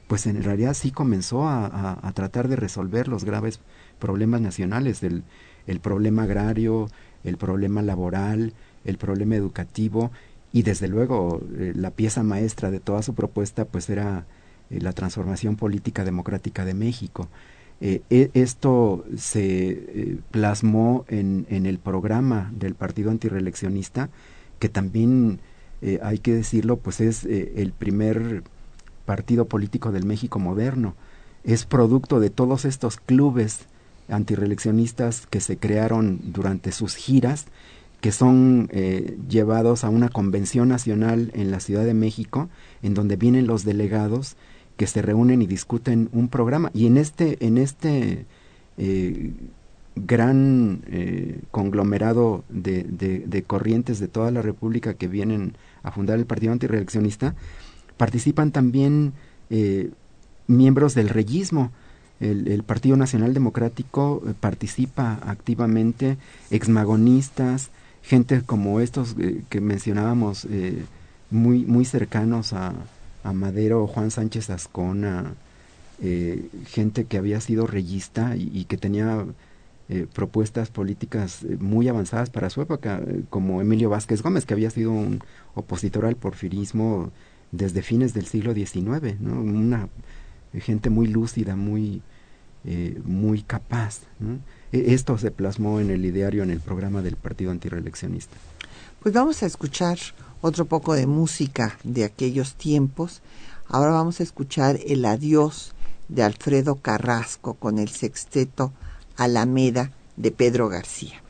pues en realidad sí comenzó a, a, tratar de resolver los graves problemas nacionales, del el problema agrario, el problema laboral, el problema educativo y desde luego eh, la pieza maestra de toda su propuesta pues era la transformación política democrática de México. Eh, e, esto se eh, plasmó en, en, el programa del Partido Antireeleccionista, que también, hay que decirlo, pues es el primer partido político del México moderno. Es producto de todos estos clubes antireeleccionistas que se crearon durante sus giras, que son eh, llevados a una convención nacional en la Ciudad de México, en donde vienen los delegados que se reúnen y discuten un programa. Y en este, en este eh, gran eh, conglomerado de, de, corrientes de toda la República que vienen a fundar el Partido Antireeleccionista, participan también miembros del reyismo. El, Partido Nacional Democrático participa activamente, exmagonistas, gente como estos eh, que mencionábamos, eh, muy, muy cercanos a, a, Madero, Juan Sánchez Ascona, eh, gente que había sido reyista y, que tenía propuestas políticas muy avanzadas para su época, como Emilio Vázquez Gómez, que había sido un opositor al porfirismo desde fines del siglo XIX, ¿no? una gente muy lúcida, muy, muy capaz. E, esto se plasmó en el ideario, en el programa del Partido Antireeleccionista. Pues vamos a escuchar otro poco de música de aquellos tiempos. Ahora vamos a escuchar El Adiós de Alfredo Carrasco con el sexteto Alameda de Pedro García.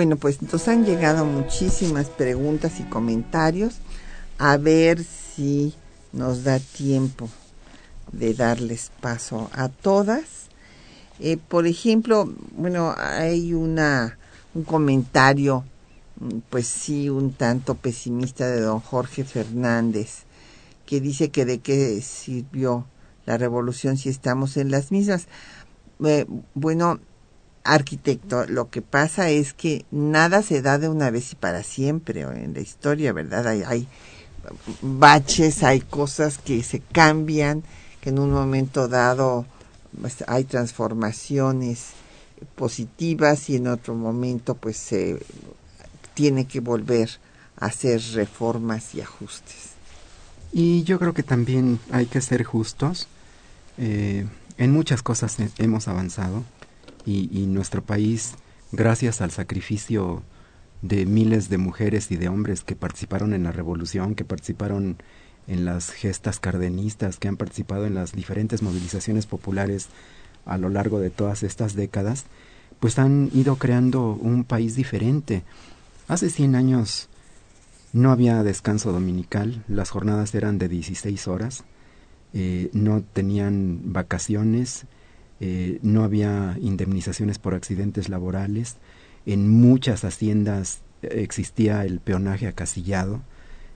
Bueno, pues nos han llegado muchísimas preguntas y comentarios. A ver si nos da tiempo de darles paso a todas. Eh, por ejemplo, bueno, hay una un comentario, pues sí, un tanto pesimista de don Jorge Fernández, que dice que de qué sirvió la revolución si estamos en las mismas. Eh, bueno, arquitecto, lo que pasa es que nada se da de una vez y para siempre en la historia, ¿verdad? Hay, hay baches, hay cosas que se cambian, que en un momento dado pues, hay transformaciones positivas y en otro momento pues se tiene que volver a hacer reformas y ajustes. Y yo creo que también hay que ser justos. Eh, en muchas cosas hemos avanzado y, nuestro país, gracias al sacrificio de miles de mujeres y de hombres que participaron en la revolución, que participaron en las gestas cardenistas, que han participado en las diferentes movilizaciones populares a lo largo de todas estas décadas, pues han ido creando un país diferente. Hace 100 años no había descanso dominical, las jornadas eran de 16 horas, eh, no tenían vacaciones, eh, no había indemnizaciones por accidentes laborales, en muchas haciendas existía el peonaje acasillado,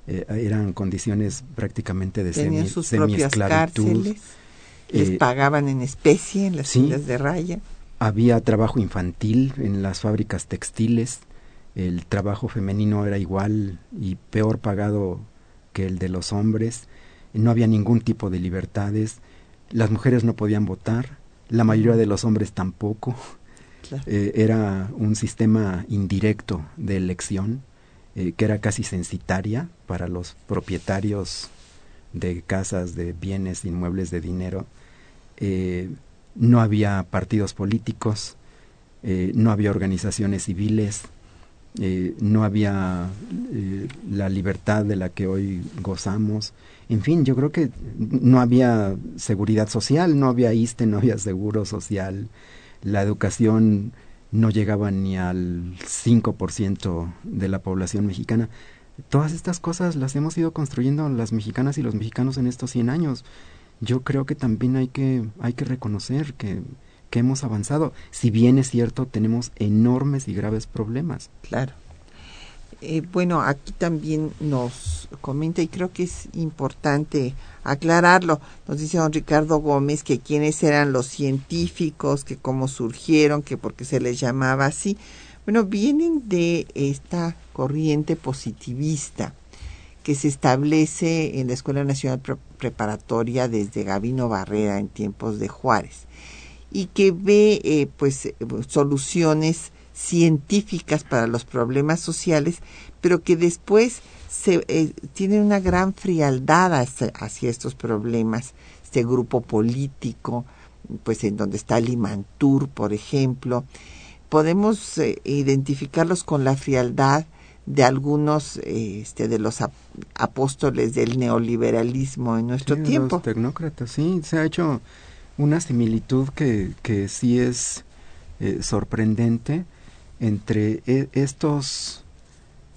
eh, eran condiciones prácticamente de Tenían sus propias cárceles, les eh, pagaban en especie en las tiendas de raya. Había trabajo infantil en las fábricas textiles, el trabajo femenino era igual y peor pagado que el de los hombres, no había ningún tipo de libertades, las mujeres no podían votar, la mayoría de los hombres tampoco. Eh, era un sistema indirecto de elección eh, que era casi censitaria para los propietarios de casas, de bienes, inmuebles de dinero. Eh, no había partidos políticos, no había organizaciones civiles, no había la libertad de la que hoy gozamos. En fin, yo creo que no había seguridad social, no había ISTE, no había seguro social, la educación no llegaba ni al 5% de la población mexicana. Todas estas cosas las hemos ido construyendo las mexicanas y los mexicanos en estos 100 años. Yo creo que también hay que, hay que reconocer que, que hemos avanzado. Si bien es cierto, tenemos enormes y graves problemas. Claro. Eh, bueno, aquí también nos comenta y creo que es importante aclararlo. Nos dice don Ricardo Gómez que quiénes eran los científicos, que cómo surgieron, que por qué se les llamaba así. Bueno, vienen de esta corriente positivista que se establece en la Escuela Nacional Preparatoria desde Gavino Barrera en tiempos de Juárez y que ve eh, pues soluciones científicas para los problemas sociales, pero que después se, eh, tienen una gran frialdad hacia, estos problemas. Este grupo político, pues en donde está Limantur, por ejemplo, podemos eh, identificarlos con la frialdad de algunos este, de los apóstoles del neoliberalismo en nuestro tiempo. Los tecnócratas, sí, se ha hecho una similitud que, que sí es eh, sorprendente entre e, estos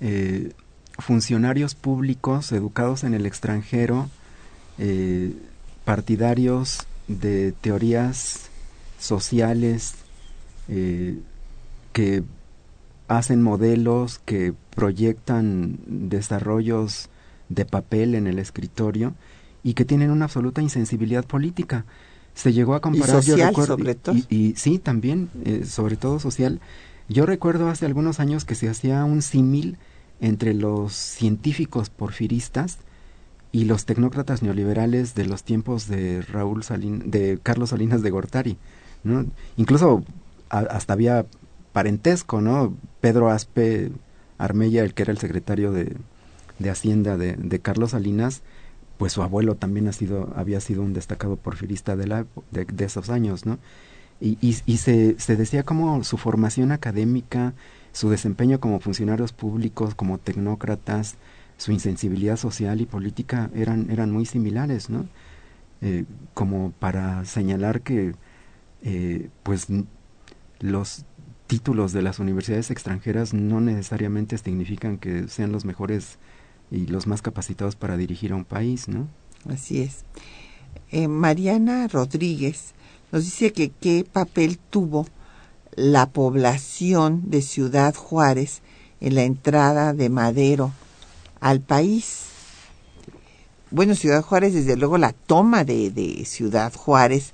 eh, funcionarios públicos educados en el extranjero, eh, partidarios de teorías sociales, eh, que hacen modelos, que proyectan desarrollos de papel en el escritorio y que tienen una absoluta insensibilidad política. Se llegó a comparar, y social, sobre todo. Y, sí, también, sobre todo social, yo recuerdo hace algunos años que se hacía un símil entre los científicos porfiristas y los tecnócratas neoliberales de los tiempos de Raúl Salin, de Carlos Salinas de Gortari, ¿no? Incluso hasta había parentesco, ¿no? Pedro Aspe Armella, el que era el secretario de, de Hacienda de, Carlos Salinas, pues su abuelo también ha sido, había sido un destacado porfirista de, la, de, de esos años, ¿no? Y, y, se, se, decía como su formación académica, su desempeño como funcionarios públicos, como tecnócratas, su insensibilidad social y política eran, eran muy similares, ¿no? Eh, como para señalar que eh, pues los títulos de las universidades extranjeras no necesariamente significan que sean los mejores y los más capacitados para dirigir a un país, ¿no? Así es. Eh, Mariana Rodríguez nos dice que qué papel tuvo la población de Ciudad Juárez en la entrada de Madero al país. Bueno, Ciudad Juárez, desde luego, la toma de, Ciudad Juárez,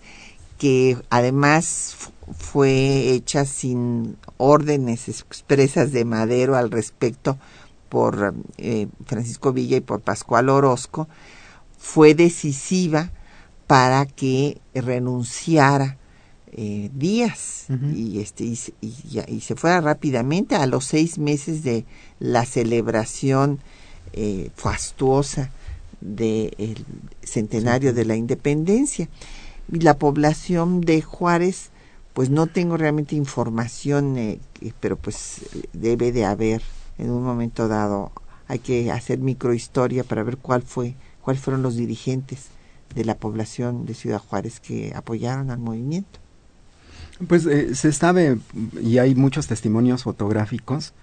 que además fue hecha sin órdenes expresas de Madero al respecto por eh, Francisco Villa y por Pascual Orozco, fue decisiva para que renunciara eh, Díaz. Y este y, y, se fuera rápidamente a los seis meses de la celebración eh, fastuosa del centenario de la independencia. Y la población de Juárez pues no tengo realmente información eh, pero pues debe de haber. En un momento dado hay que hacer microhistoria para ver cuál fue cuáles fueron los dirigentes de la población de Ciudad Juárez que apoyaron al movimiento. Pues eh, se sabe, y hay muchos testimonios fotográficos,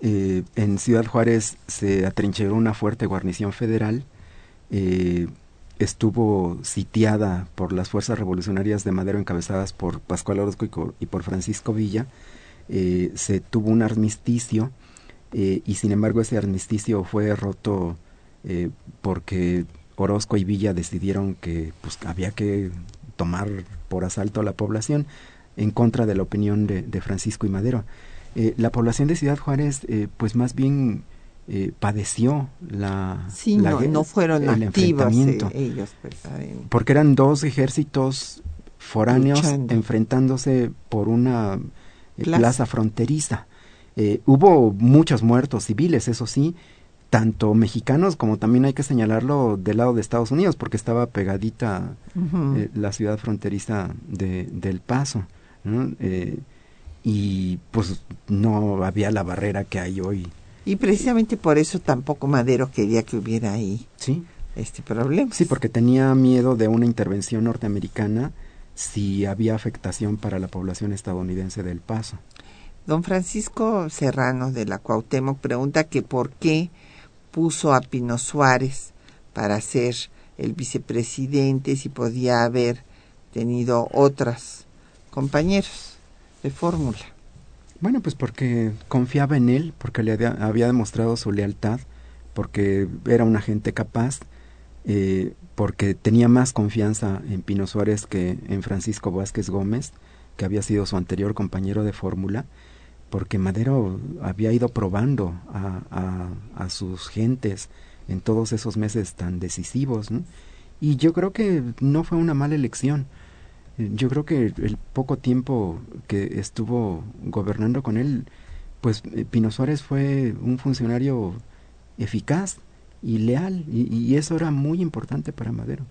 eh, en Ciudad Juárez se atrincheró una fuerte guarnición federal, eh, estuvo sitiada por las fuerzas revolucionarias de Madero encabezadas por Pascual Orozco y, por Francisco Villa, se tuvo un armisticio y sin embargo ese armisticio fue roto porque Orozco y Villa decidieron que pues, había que tomar por asalto a la población en contra de la opinión de, Francisco y Madero. Eh, la población de Ciudad Juárez, eh, pues más bien eh, padeció la, sí, no, fueron el enfrentamiento, ellos, pues, porque eran dos ejércitos foráneos enfrentándose por una plaza, fronteriza. hubo muchos muertos civiles, eso sí, tanto mexicanos como también hay que señalarlo del lado de Estados Unidos, porque estaba pegadita la ciudad fronteriza de, del Paso. Eh, y pues no había la barrera que hay hoy. Y precisamente por eso tampoco Madero quería que hubiera ahí sí. este problema. Sí, porque tenía miedo de una intervención norteamericana si había afectación para la población estadounidense del Paso. Don Francisco Serrano de la Cuauhtémoc pregunta que por qué puso a Pino Suárez para ser el vicepresidente si podía haber tenido otras compañeros de fórmula. Bueno, pues porque confiaba en él, porque le había, demostrado su lealtad, porque era una gente capaz, eh, porque tenía más confianza en Pino Suárez que en Francisco Vázquez Gómez, que había sido su anterior compañero de fórmula, porque Madero había ido probando a, sus gentes en todos esos meses tan decisivos, y yo creo que no fue una mala elección yo creo que el poco tiempo que estuvo gobernando con él, pues eh, Pino Suárez fue un funcionario eficaz y leal, y, eso era muy importante para Madero,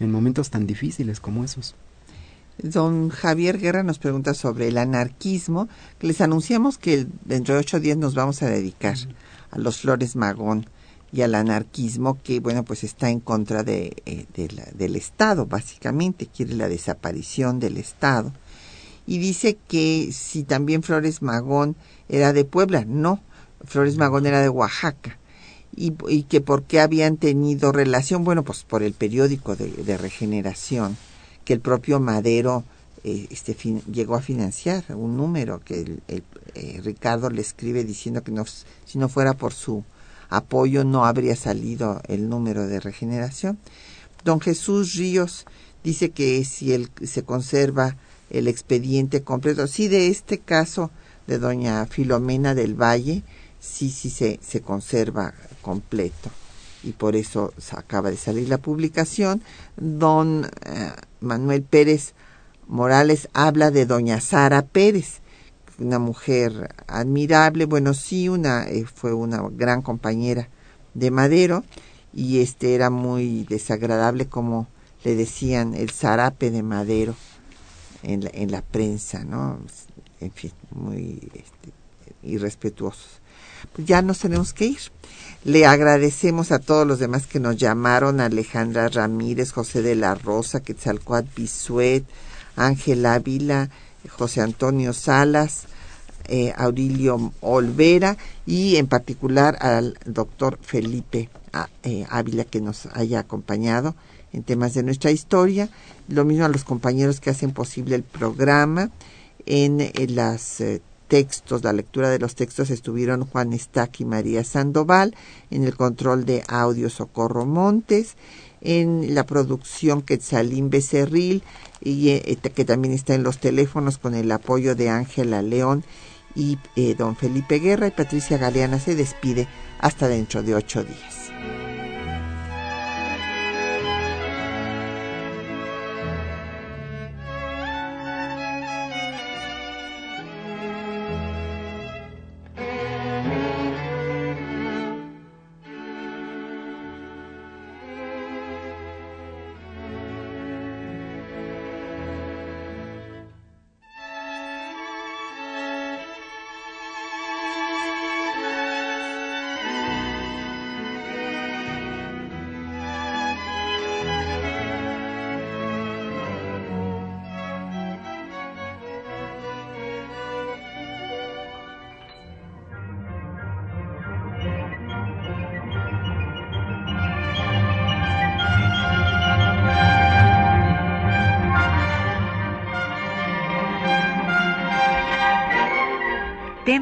en momentos tan difíciles como esos. Don Javier Guerra nos pregunta sobre el anarquismo. Les anunciamos que dentro de ocho días nos vamos a dedicar a los Flores Magón y al anarquismo que, bueno, pues está en contra de, eh, del Estado, básicamente, quiere la desaparición del Estado. Y dice que si también Flores Magón era de Puebla, no, Flores Magón era de Oaxaca. Y, y que por qué habían tenido relación, bueno, pues por el periódico de, regeneración, que el propio Madero eh, este, llegó a financiar un número que el, eh, Ricardo le escribe diciendo que no, si no fuera por su apoyo no habría salido el número de regeneración. Don Jesús Ríos dice que si se conserva el expediente completo, sí de este caso de doña Filomena del Valle, sí, sí se, se conserva completo y por eso acaba de salir la publicación. Don eh, Manuel Pérez Morales habla de doña Sara Pérez, una mujer admirable, bueno, sí, una, eh, fue una gran compañera de Madero y este era muy desagradable como le decían el zarape de Madero en la, en la prensa, ¿no? En fin, muy este, irrespetuosos. Pues ya nos tenemos que ir. Le agradecemos a todos los demás que nos llamaron, Alejandra Ramírez, José de la Rosa, Quetzalcoatl Bisuet, Ángel Ávila, José Antonio Salas, eh, Aurelio Olvera y en particular al doctor Felipe ah, eh, Ávila que nos haya acompañado en temas de nuestra historia. Lo mismo a los compañeros que hacen posible el programa. En, los eh, textos, la lectura de los textos estuvieron Juan Estac y María Sandoval, en el control de audio Socorro Montes, en la producción Quetzalín Becerril, y eh, que también está en los teléfonos con el apoyo de Ángela León y eh, don Felipe Guerra y Patricia Galeana se despide hasta dentro de ocho días.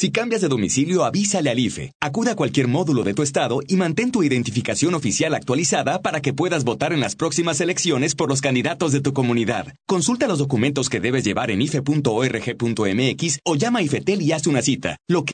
Si cambias de domicilio, avísale al IFE. Acuda a cualquier módulo de tu estado y mantén tu identificación oficial actualizada para que puedas votar en las próximas elecciones por los candidatos de tu comunidad. Consulta los documentos que debes llevar en ife.org.mx o llama a IFETEL y haz una cita. Lo que